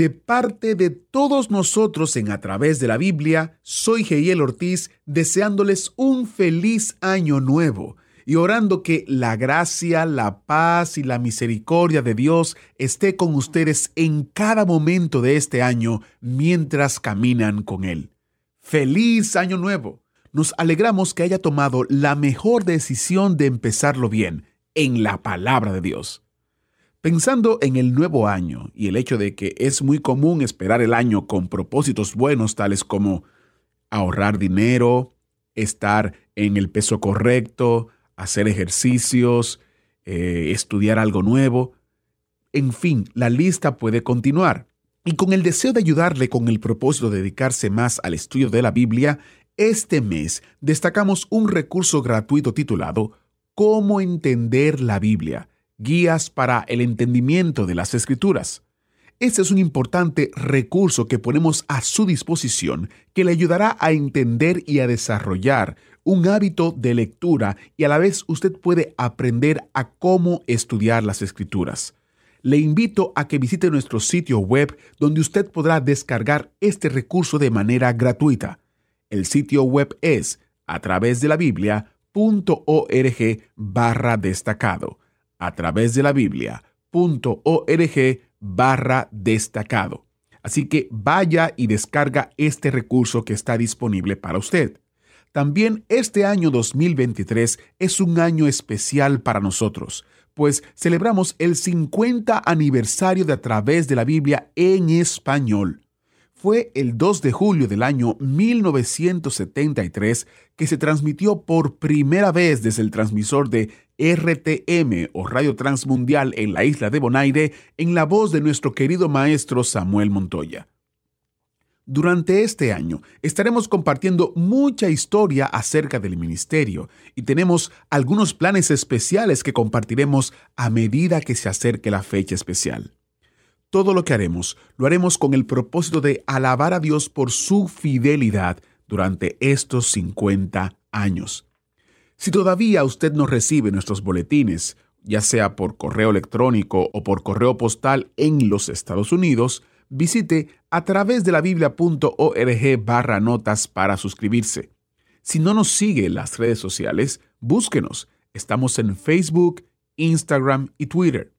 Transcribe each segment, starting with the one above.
De parte de todos nosotros en A través de la Biblia, soy Geiel Ortiz deseándoles un feliz año nuevo y orando que la gracia, la paz y la misericordia de Dios esté con ustedes en cada momento de este año mientras caminan con Él. ¡Feliz año nuevo! Nos alegramos que haya tomado la mejor decisión de empezarlo bien, en la palabra de Dios. Pensando en el nuevo año y el hecho de que es muy común esperar el año con propósitos buenos tales como ahorrar dinero, estar en el peso correcto, hacer ejercicios, eh, estudiar algo nuevo, en fin, la lista puede continuar. Y con el deseo de ayudarle con el propósito de dedicarse más al estudio de la Biblia, este mes destacamos un recurso gratuito titulado Cómo entender la Biblia guías para el entendimiento de las escrituras. Este es un importante recurso que ponemos a su disposición que le ayudará a entender y a desarrollar un hábito de lectura y a la vez usted puede aprender a cómo estudiar las escrituras. Le invito a que visite nuestro sitio web donde usted podrá descargar este recurso de manera gratuita. El sitio web es a través de la biblia.org barra destacado a través de la biblia.org barra destacado. Así que vaya y descarga este recurso que está disponible para usted. También este año 2023 es un año especial para nosotros, pues celebramos el 50 aniversario de A través de la Biblia en español. Fue el 2 de julio del año 1973 que se transmitió por primera vez desde el transmisor de RTM o Radio Transmundial en la isla de Bonaire en la voz de nuestro querido maestro Samuel Montoya. Durante este año estaremos compartiendo mucha historia acerca del ministerio y tenemos algunos planes especiales que compartiremos a medida que se acerque la fecha especial. Todo lo que haremos lo haremos con el propósito de alabar a Dios por su fidelidad durante estos 50 años. Si todavía usted no recibe nuestros boletines, ya sea por correo electrónico o por correo postal en los Estados Unidos, visite a través de la biblia.org barra notas para suscribirse. Si no nos sigue en las redes sociales, búsquenos. Estamos en Facebook, Instagram y Twitter.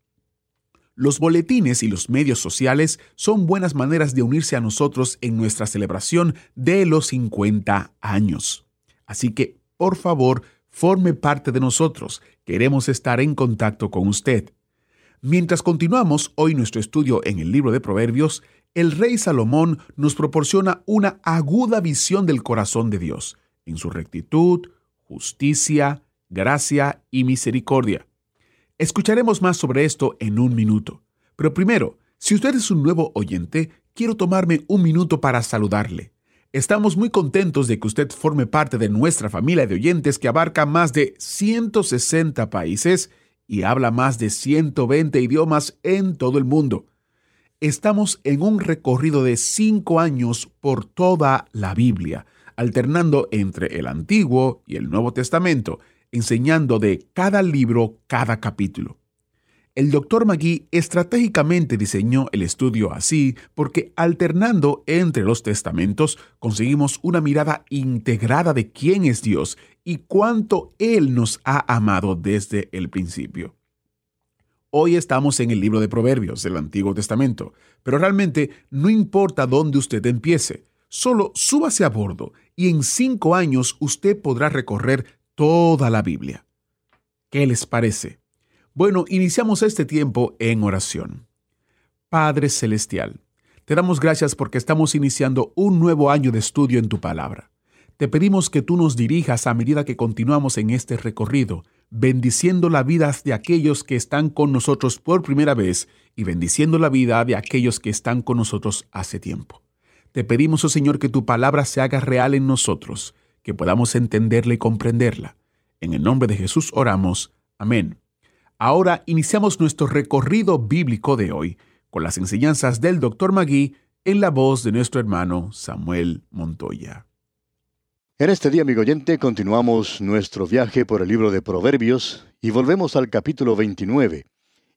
Los boletines y los medios sociales son buenas maneras de unirse a nosotros en nuestra celebración de los 50 años. Así que, por favor, forme parte de nosotros. Queremos estar en contacto con usted. Mientras continuamos hoy nuestro estudio en el libro de Proverbios, el rey Salomón nos proporciona una aguda visión del corazón de Dios, en su rectitud, justicia, gracia y misericordia. Escucharemos más sobre esto en un minuto. Pero primero, si usted es un nuevo oyente, quiero tomarme un minuto para saludarle. Estamos muy contentos de que usted forme parte de nuestra familia de oyentes que abarca más de 160 países y habla más de 120 idiomas en todo el mundo. Estamos en un recorrido de cinco años por toda la Biblia, alternando entre el Antiguo y el Nuevo Testamento, enseñando de cada libro cada capítulo. El Dr. Magui estratégicamente diseñó el estudio así porque alternando entre los testamentos conseguimos una mirada integrada de quién es Dios y cuánto Él nos ha amado desde el principio. Hoy estamos en el libro de Proverbios del Antiguo Testamento, pero realmente no importa dónde usted empiece, solo súbase a bordo y en cinco años usted podrá recorrer toda la Biblia. ¿Qué les parece? Bueno, iniciamos este tiempo en oración. Padre Celestial, te damos gracias porque estamos iniciando un nuevo año de estudio en tu palabra. Te pedimos que tú nos dirijas a medida que continuamos en este recorrido. bendiciendo la vida de aquellos que están con nosotros por primera vez y bendiciendo la vida de aquellos que están con nosotros hace tiempo. Te pedimos, oh Señor, que tu palabra se haga real en nosotros, que podamos entenderla y comprenderla. En el nombre de Jesús oramos. Amén. Ahora iniciamos nuestro recorrido bíblico de hoy con las enseñanzas del Dr. Magui en la voz de nuestro hermano Samuel Montoya. En este día, amigo oyente, continuamos nuestro viaje por el libro de Proverbios y volvemos al capítulo 29.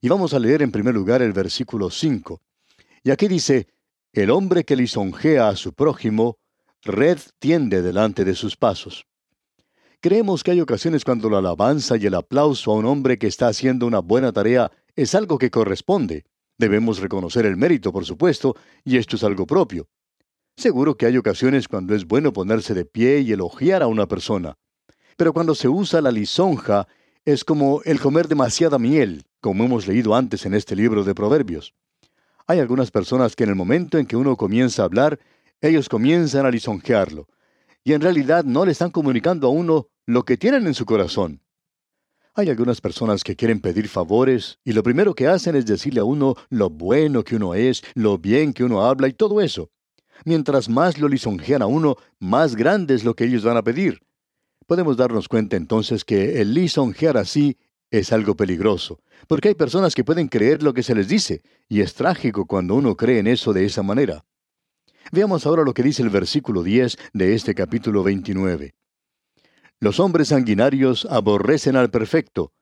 Y vamos a leer en primer lugar el versículo 5. Y aquí dice, El hombre que lisonjea a su prójimo, red tiende delante de sus pasos. Creemos que hay ocasiones cuando la alabanza y el aplauso a un hombre que está haciendo una buena tarea es algo que corresponde. Debemos reconocer el mérito, por supuesto, y esto es algo propio. Seguro que hay ocasiones cuando es bueno ponerse de pie y elogiar a una persona. Pero cuando se usa la lisonja, es como el comer demasiada miel, como hemos leído antes en este libro de Proverbios. Hay algunas personas que en el momento en que uno comienza a hablar, ellos comienzan a lisonjearlo, y en realidad no le están comunicando a uno lo que tienen en su corazón. Hay algunas personas que quieren pedir favores y lo primero que hacen es decirle a uno lo bueno que uno es, lo bien que uno habla y todo eso. Mientras más lo lisonjean a uno, más grande es lo que ellos van a pedir. Podemos darnos cuenta entonces que el lisonjear así es algo peligroso, porque hay personas que pueden creer lo que se les dice, y es trágico cuando uno cree en eso de esa manera. Veamos ahora lo que dice el versículo 10 de este capítulo 29. Los hombres sanguinarios aborrecen al perfecto,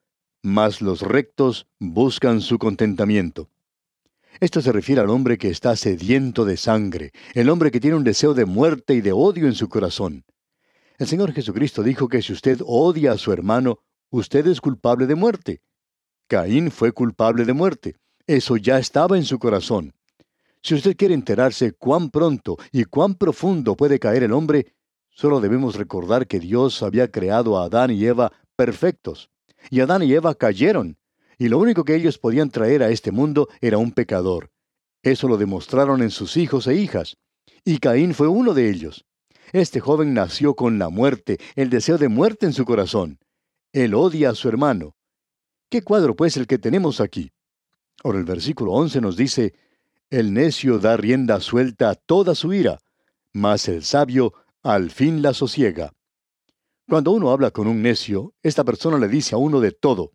mas los rectos buscan su contentamiento. Esto se refiere al hombre que está sediento de sangre, el hombre que tiene un deseo de muerte y de odio en su corazón. El Señor Jesucristo dijo que si usted odia a su hermano, usted es culpable de muerte. Caín fue culpable de muerte. Eso ya estaba en su corazón. Si usted quiere enterarse cuán pronto y cuán profundo puede caer el hombre, solo debemos recordar que Dios había creado a Adán y Eva perfectos. Y Adán y Eva cayeron, y lo único que ellos podían traer a este mundo era un pecador. Eso lo demostraron en sus hijos e hijas. Y Caín fue uno de ellos. Este joven nació con la muerte, el deseo de muerte en su corazón. Él odia a su hermano. ¿Qué cuadro pues el que tenemos aquí? Ahora el versículo 11 nos dice, El necio da rienda suelta a toda su ira, mas el sabio al fin la sosiega. Cuando uno habla con un necio, esta persona le dice a uno de todo.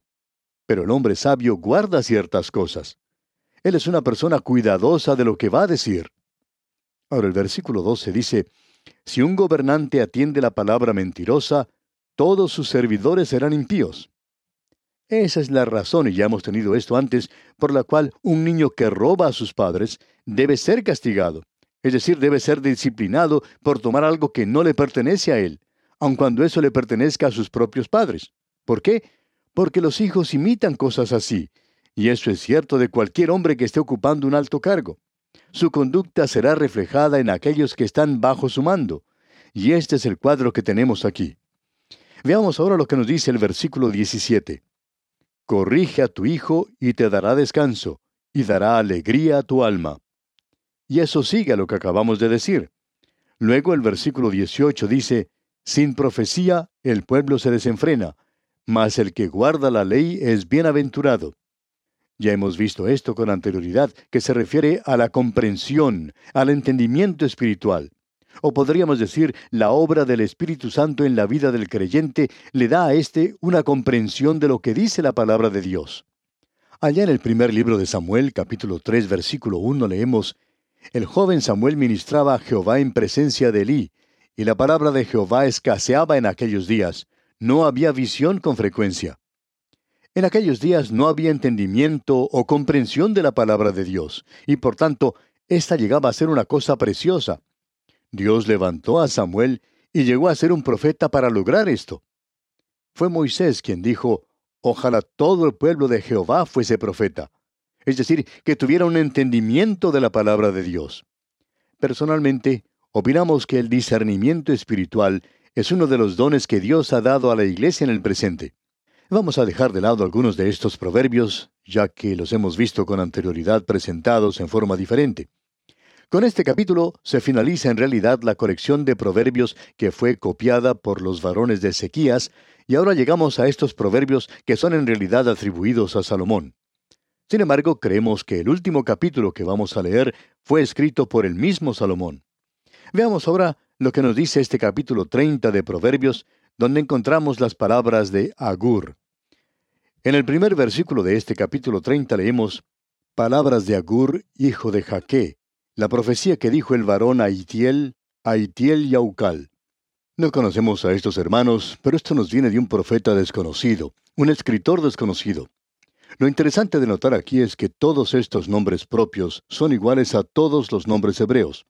Pero el hombre sabio guarda ciertas cosas. Él es una persona cuidadosa de lo que va a decir. Ahora el versículo 12 dice, Si un gobernante atiende la palabra mentirosa, todos sus servidores serán impíos. Esa es la razón, y ya hemos tenido esto antes, por la cual un niño que roba a sus padres debe ser castigado, es decir, debe ser disciplinado por tomar algo que no le pertenece a él, aun cuando eso le pertenezca a sus propios padres. ¿Por qué? porque los hijos imitan cosas así, y eso es cierto de cualquier hombre que esté ocupando un alto cargo. Su conducta será reflejada en aquellos que están bajo su mando, y este es el cuadro que tenemos aquí. Veamos ahora lo que nos dice el versículo 17. Corrige a tu hijo y te dará descanso, y dará alegría a tu alma. Y eso sigue a lo que acabamos de decir. Luego el versículo 18 dice, Sin profecía el pueblo se desenfrena, mas el que guarda la ley es bienaventurado. Ya hemos visto esto con anterioridad, que se refiere a la comprensión, al entendimiento espiritual. O podríamos decir, la obra del Espíritu Santo en la vida del creyente le da a éste una comprensión de lo que dice la palabra de Dios. Allá en el primer libro de Samuel, capítulo 3, versículo 1, leemos, El joven Samuel ministraba a Jehová en presencia de Elí, y la palabra de Jehová escaseaba en aquellos días, no había visión con frecuencia. En aquellos días no había entendimiento o comprensión de la palabra de Dios, y por tanto, ésta llegaba a ser una cosa preciosa. Dios levantó a Samuel y llegó a ser un profeta para lograr esto. Fue Moisés quien dijo, Ojalá todo el pueblo de Jehová fuese profeta, es decir, que tuviera un entendimiento de la palabra de Dios. Personalmente, opinamos que el discernimiento espiritual es uno de los dones que Dios ha dado a la iglesia en el presente. Vamos a dejar de lado algunos de estos proverbios, ya que los hemos visto con anterioridad presentados en forma diferente. Con este capítulo se finaliza en realidad la colección de proverbios que fue copiada por los varones de Ezequías, y ahora llegamos a estos proverbios que son en realidad atribuidos a Salomón. Sin embargo, creemos que el último capítulo que vamos a leer fue escrito por el mismo Salomón. Veamos ahora lo que nos dice este capítulo 30 de Proverbios, donde encontramos las palabras de Agur. En el primer versículo de este capítulo 30 leemos, Palabras de Agur, hijo de Jaque, la profecía que dijo el varón a Itiel, a y. No conocemos a estos hermanos, pero esto nos viene de un profeta desconocido, un escritor desconocido. Lo interesante de notar aquí es que todos estos nombres propios son iguales a todos los nombres hebreos.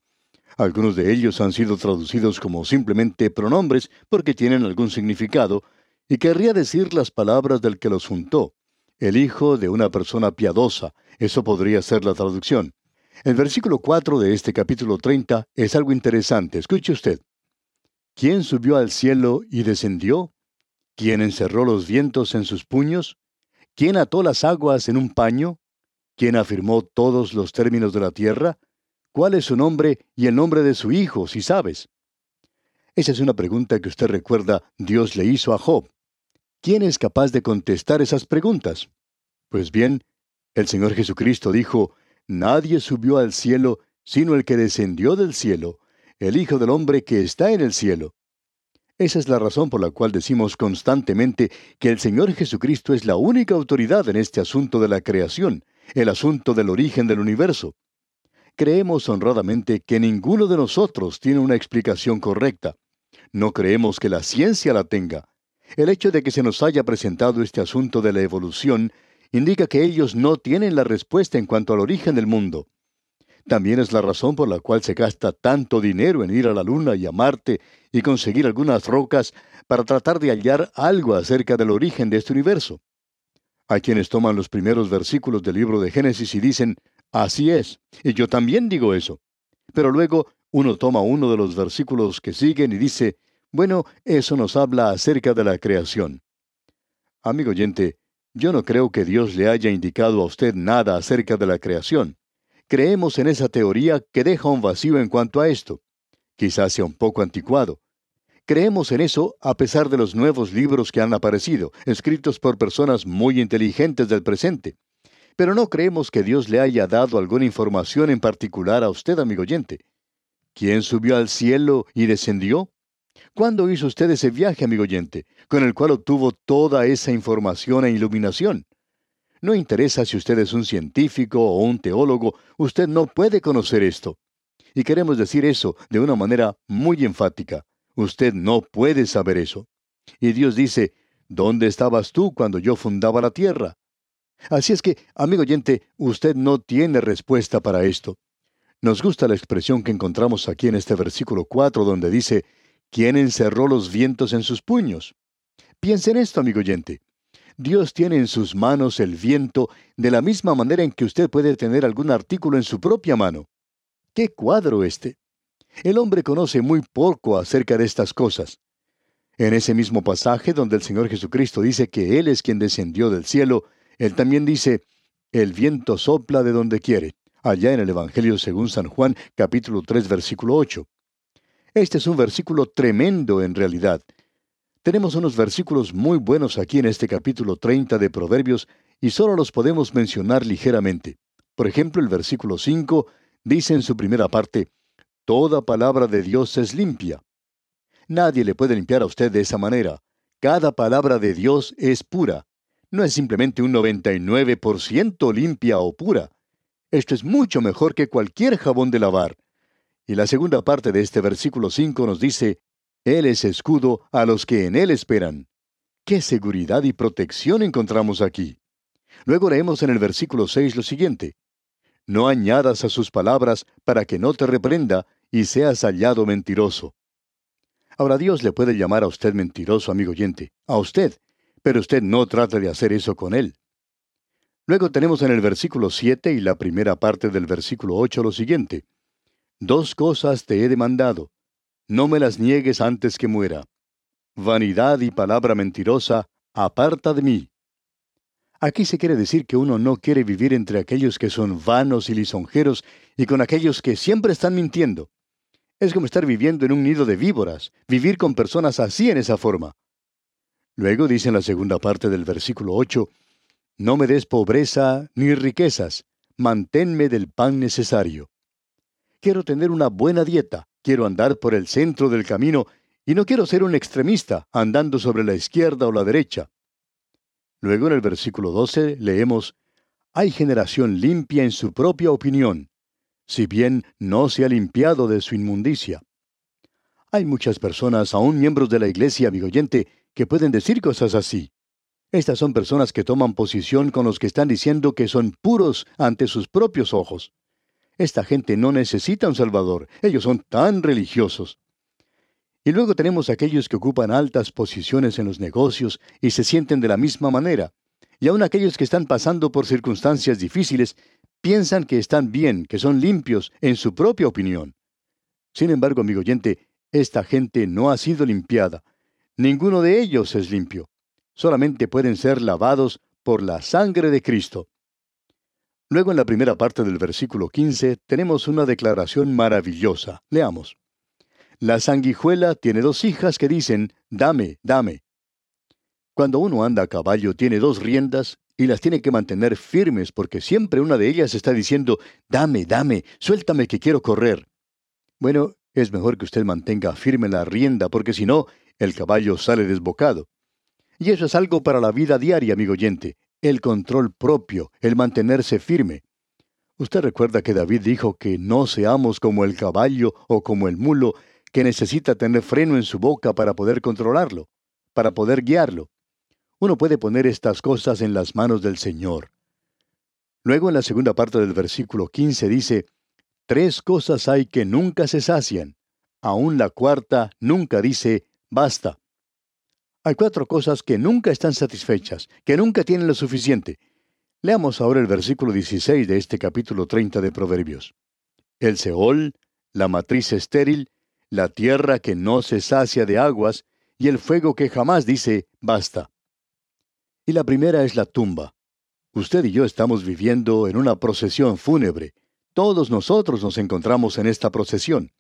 Algunos de ellos han sido traducidos como simplemente pronombres porque tienen algún significado, y querría decir las palabras del que los juntó, el hijo de una persona piadosa, eso podría ser la traducción. El versículo 4 de este capítulo 30 es algo interesante, escuche usted. ¿Quién subió al cielo y descendió? ¿Quién encerró los vientos en sus puños? ¿Quién ató las aguas en un paño? ¿Quién afirmó todos los términos de la tierra? ¿Cuál es su nombre y el nombre de su hijo, si sabes? Esa es una pregunta que usted recuerda Dios le hizo a Job. ¿Quién es capaz de contestar esas preguntas? Pues bien, el Señor Jesucristo dijo, Nadie subió al cielo sino el que descendió del cielo, el Hijo del Hombre que está en el cielo. Esa es la razón por la cual decimos constantemente que el Señor Jesucristo es la única autoridad en este asunto de la creación, el asunto del origen del universo creemos honradamente que ninguno de nosotros tiene una explicación correcta. No creemos que la ciencia la tenga. El hecho de que se nos haya presentado este asunto de la evolución indica que ellos no tienen la respuesta en cuanto al origen del mundo. También es la razón por la cual se gasta tanto dinero en ir a la Luna y a Marte y conseguir algunas rocas para tratar de hallar algo acerca del origen de este universo. Hay quienes toman los primeros versículos del libro de Génesis y dicen, Así es, y yo también digo eso. Pero luego uno toma uno de los versículos que siguen y dice, bueno, eso nos habla acerca de la creación. Amigo oyente, yo no creo que Dios le haya indicado a usted nada acerca de la creación. Creemos en esa teoría que deja un vacío en cuanto a esto. Quizás sea un poco anticuado. Creemos en eso a pesar de los nuevos libros que han aparecido, escritos por personas muy inteligentes del presente. Pero no creemos que Dios le haya dado alguna información en particular a usted, amigo oyente. ¿Quién subió al cielo y descendió? ¿Cuándo hizo usted ese viaje, amigo oyente, con el cual obtuvo toda esa información e iluminación? No interesa si usted es un científico o un teólogo, usted no puede conocer esto. Y queremos decir eso de una manera muy enfática. Usted no puede saber eso. Y Dios dice, ¿dónde estabas tú cuando yo fundaba la tierra? Así es que, amigo oyente, usted no tiene respuesta para esto. Nos gusta la expresión que encontramos aquí en este versículo 4 donde dice, ¿quién encerró los vientos en sus puños? Piense en esto, amigo oyente. Dios tiene en sus manos el viento de la misma manera en que usted puede tener algún artículo en su propia mano. ¡Qué cuadro este! El hombre conoce muy poco acerca de estas cosas. En ese mismo pasaje donde el Señor Jesucristo dice que Él es quien descendió del cielo, él también dice, el viento sopla de donde quiere, allá en el Evangelio según San Juan capítulo 3 versículo 8. Este es un versículo tremendo en realidad. Tenemos unos versículos muy buenos aquí en este capítulo 30 de Proverbios y solo los podemos mencionar ligeramente. Por ejemplo, el versículo 5 dice en su primera parte, Toda palabra de Dios es limpia. Nadie le puede limpiar a usted de esa manera. Cada palabra de Dios es pura no es simplemente un 99% limpia o pura. Esto es mucho mejor que cualquier jabón de lavar. Y la segunda parte de este versículo 5 nos dice, Él es escudo a los que en Él esperan. ¿Qué seguridad y protección encontramos aquí? Luego leemos en el versículo 6 lo siguiente, No añadas a sus palabras para que no te reprenda y seas hallado mentiroso. Ahora Dios le puede llamar a usted mentiroso, amigo oyente, a usted, pero usted no trata de hacer eso con él. Luego tenemos en el versículo 7 y la primera parte del versículo 8 lo siguiente. Dos cosas te he demandado. No me las niegues antes que muera. Vanidad y palabra mentirosa, aparta de mí. Aquí se quiere decir que uno no quiere vivir entre aquellos que son vanos y lisonjeros y con aquellos que siempre están mintiendo. Es como estar viviendo en un nido de víboras, vivir con personas así en esa forma. Luego dice en la segunda parte del versículo 8, No me des pobreza ni riquezas, manténme del pan necesario. Quiero tener una buena dieta, quiero andar por el centro del camino y no quiero ser un extremista andando sobre la izquierda o la derecha. Luego en el versículo 12 leemos, Hay generación limpia en su propia opinión, si bien no se ha limpiado de su inmundicia. Hay muchas personas, aún miembros de la iglesia, amigo oyente, que pueden decir cosas así. Estas son personas que toman posición con los que están diciendo que son puros ante sus propios ojos. Esta gente no necesita un Salvador, ellos son tan religiosos. Y luego tenemos aquellos que ocupan altas posiciones en los negocios y se sienten de la misma manera. Y aún aquellos que están pasando por circunstancias difíciles piensan que están bien, que son limpios en su propia opinión. Sin embargo, amigo oyente, esta gente no ha sido limpiada. Ninguno de ellos es limpio. Solamente pueden ser lavados por la sangre de Cristo. Luego en la primera parte del versículo 15 tenemos una declaración maravillosa. Leamos. La sanguijuela tiene dos hijas que dicen, dame, dame. Cuando uno anda a caballo tiene dos riendas y las tiene que mantener firmes porque siempre una de ellas está diciendo, dame, dame, suéltame que quiero correr. Bueno, es mejor que usted mantenga firme la rienda porque si no, el caballo sale desbocado. Y eso es algo para la vida diaria, amigo oyente, el control propio, el mantenerse firme. Usted recuerda que David dijo que no seamos como el caballo o como el mulo, que necesita tener freno en su boca para poder controlarlo, para poder guiarlo. Uno puede poner estas cosas en las manos del Señor. Luego en la segunda parte del versículo 15 dice, Tres cosas hay que nunca se sacian. Aún la cuarta nunca dice, basta. Hay cuatro cosas que nunca están satisfechas, que nunca tienen lo suficiente. Leamos ahora el versículo 16 de este capítulo 30 de Proverbios. El Seol, la matriz estéril, la tierra que no se sacia de aguas, y el fuego que jamás dice, basta. Y la primera es la tumba. Usted y yo estamos viviendo en una procesión fúnebre. Todos nosotros nos encontramos en esta procesión.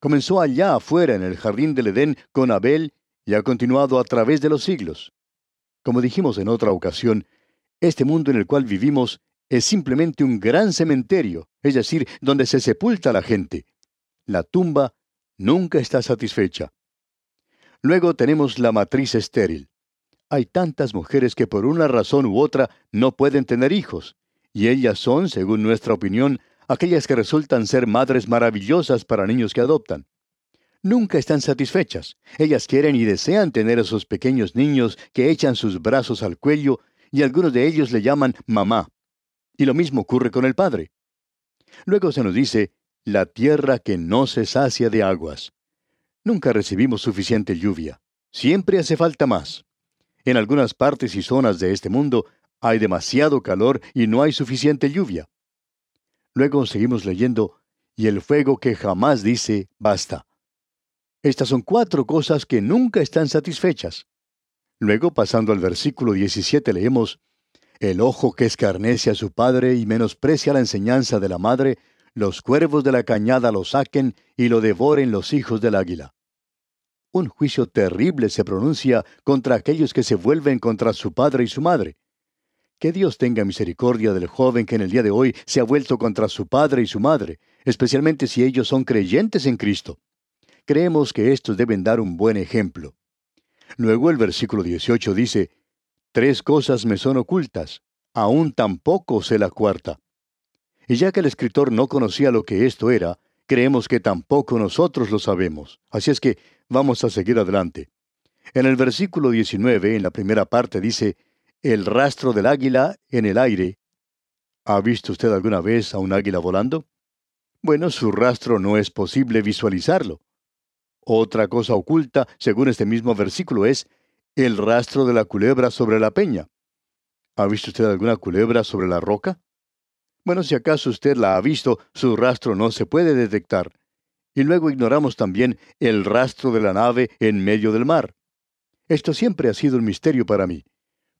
Comenzó allá afuera en el jardín del Edén con Abel y ha continuado a través de los siglos. Como dijimos en otra ocasión, este mundo en el cual vivimos es simplemente un gran cementerio, es decir, donde se sepulta la gente. La tumba nunca está satisfecha. Luego tenemos la matriz estéril. Hay tantas mujeres que por una razón u otra no pueden tener hijos, y ellas son, según nuestra opinión, aquellas que resultan ser madres maravillosas para niños que adoptan. Nunca están satisfechas. Ellas quieren y desean tener a esos pequeños niños que echan sus brazos al cuello y algunos de ellos le llaman mamá. Y lo mismo ocurre con el padre. Luego se nos dice, la tierra que no se sacia de aguas. Nunca recibimos suficiente lluvia. Siempre hace falta más. En algunas partes y zonas de este mundo hay demasiado calor y no hay suficiente lluvia. Luego seguimos leyendo, y el fuego que jamás dice, basta. Estas son cuatro cosas que nunca están satisfechas. Luego, pasando al versículo 17, leemos, El ojo que escarnece a su padre y menosprecia la enseñanza de la madre, los cuervos de la cañada lo saquen y lo devoren los hijos del águila. Un juicio terrible se pronuncia contra aquellos que se vuelven contra su padre y su madre. Que Dios tenga misericordia del joven que en el día de hoy se ha vuelto contra su padre y su madre, especialmente si ellos son creyentes en Cristo. Creemos que estos deben dar un buen ejemplo. Luego el versículo 18 dice, Tres cosas me son ocultas, aún tampoco sé la cuarta. Y ya que el escritor no conocía lo que esto era, creemos que tampoco nosotros lo sabemos. Así es que vamos a seguir adelante. En el versículo 19, en la primera parte, dice, el rastro del águila en el aire. ¿Ha visto usted alguna vez a un águila volando? Bueno, su rastro no es posible visualizarlo. Otra cosa oculta, según este mismo versículo, es el rastro de la culebra sobre la peña. ¿Ha visto usted alguna culebra sobre la roca? Bueno, si acaso usted la ha visto, su rastro no se puede detectar. Y luego ignoramos también el rastro de la nave en medio del mar. Esto siempre ha sido un misterio para mí.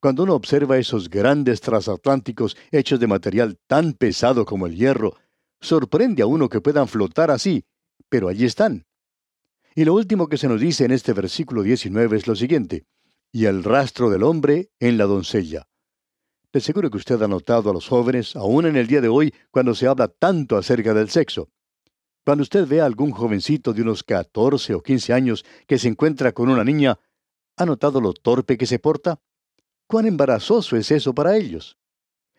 Cuando uno observa esos grandes transatlánticos hechos de material tan pesado como el hierro, sorprende a uno que puedan flotar así, pero allí están. Y lo último que se nos dice en este versículo 19 es lo siguiente, y el rastro del hombre en la doncella. De seguro que usted ha notado a los jóvenes, aún en el día de hoy, cuando se habla tanto acerca del sexo. Cuando usted ve a algún jovencito de unos 14 o 15 años que se encuentra con una niña, ¿ha notado lo torpe que se porta? ¿Cuán embarazoso es eso para ellos?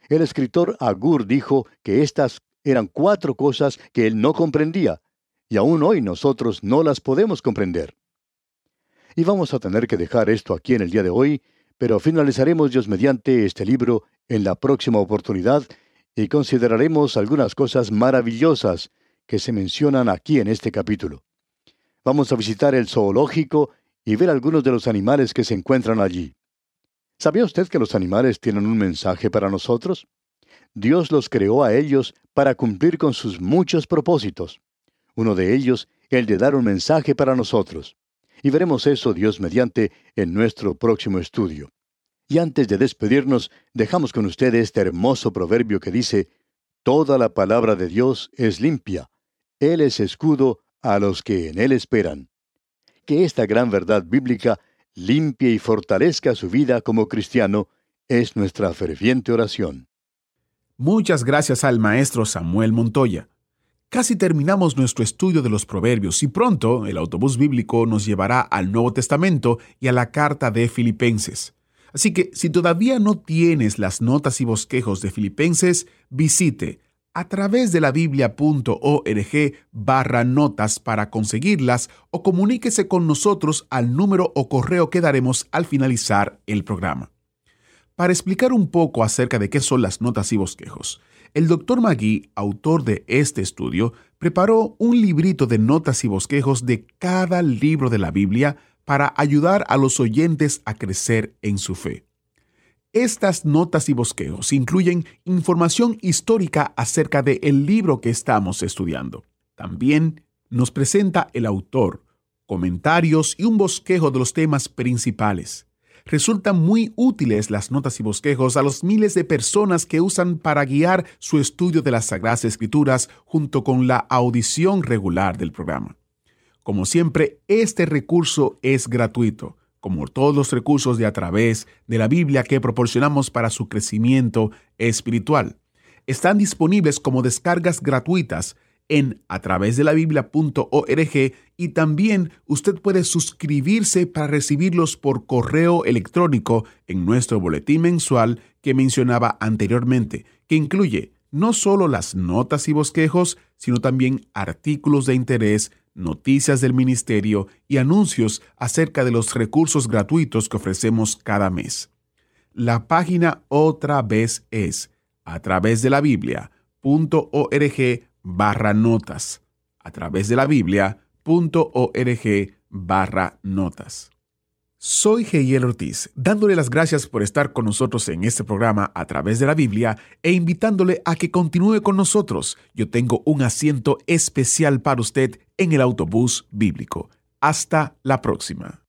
El escritor Agur dijo que estas eran cuatro cosas que él no comprendía, y aún hoy nosotros no las podemos comprender. Y vamos a tener que dejar esto aquí en el día de hoy, pero finalizaremos Dios mediante este libro en la próxima oportunidad y consideraremos algunas cosas maravillosas que se mencionan aquí en este capítulo. Vamos a visitar el zoológico y ver algunos de los animales que se encuentran allí. ¿Sabía usted que los animales tienen un mensaje para nosotros? Dios los creó a ellos para cumplir con sus muchos propósitos. Uno de ellos, el de dar un mensaje para nosotros. Y veremos eso, Dios mediante, en nuestro próximo estudio. Y antes de despedirnos, dejamos con ustedes este hermoso proverbio que dice, Toda la palabra de Dios es limpia. Él es escudo a los que en Él esperan. Que esta gran verdad bíblica limpie y fortalezca su vida como cristiano es nuestra ferviente oración. Muchas gracias al maestro Samuel Montoya. Casi terminamos nuestro estudio de los proverbios y pronto el autobús bíblico nos llevará al Nuevo Testamento y a la carta de Filipenses. Así que si todavía no tienes las notas y bosquejos de Filipenses, visite a través de la biblia.org barra notas para conseguirlas o comuníquese con nosotros al número o correo que daremos al finalizar el programa. Para explicar un poco acerca de qué son las notas y bosquejos, el doctor Magui, autor de este estudio, preparó un librito de notas y bosquejos de cada libro de la Biblia para ayudar a los oyentes a crecer en su fe. Estas notas y bosquejos incluyen información histórica acerca del el libro que estamos estudiando. También nos presenta el autor, comentarios y un bosquejo de los temas principales resultan muy útiles las notas y bosquejos a los miles de personas que usan para guiar su estudio de las Sagradas Escrituras junto con la audición regular del programa. Como siempre, este recurso es gratuito, como todos los recursos de a través de la Biblia que proporcionamos para su crecimiento espiritual. Están disponibles como descargas gratuitas en a través de la biblia.org y también usted puede suscribirse para recibirlos por correo electrónico en nuestro boletín mensual que mencionaba anteriormente, que incluye no solo las notas y bosquejos, sino también artículos de interés, noticias del ministerio y anuncios acerca de los recursos gratuitos que ofrecemos cada mes. La página otra vez es a través de la biblia.org barra notas a través de la biblia.org barra notas. Soy Geiel Ortiz, dándole las gracias por estar con nosotros en este programa a través de la Biblia e invitándole a que continúe con nosotros. Yo tengo un asiento especial para usted en el autobús bíblico. Hasta la próxima.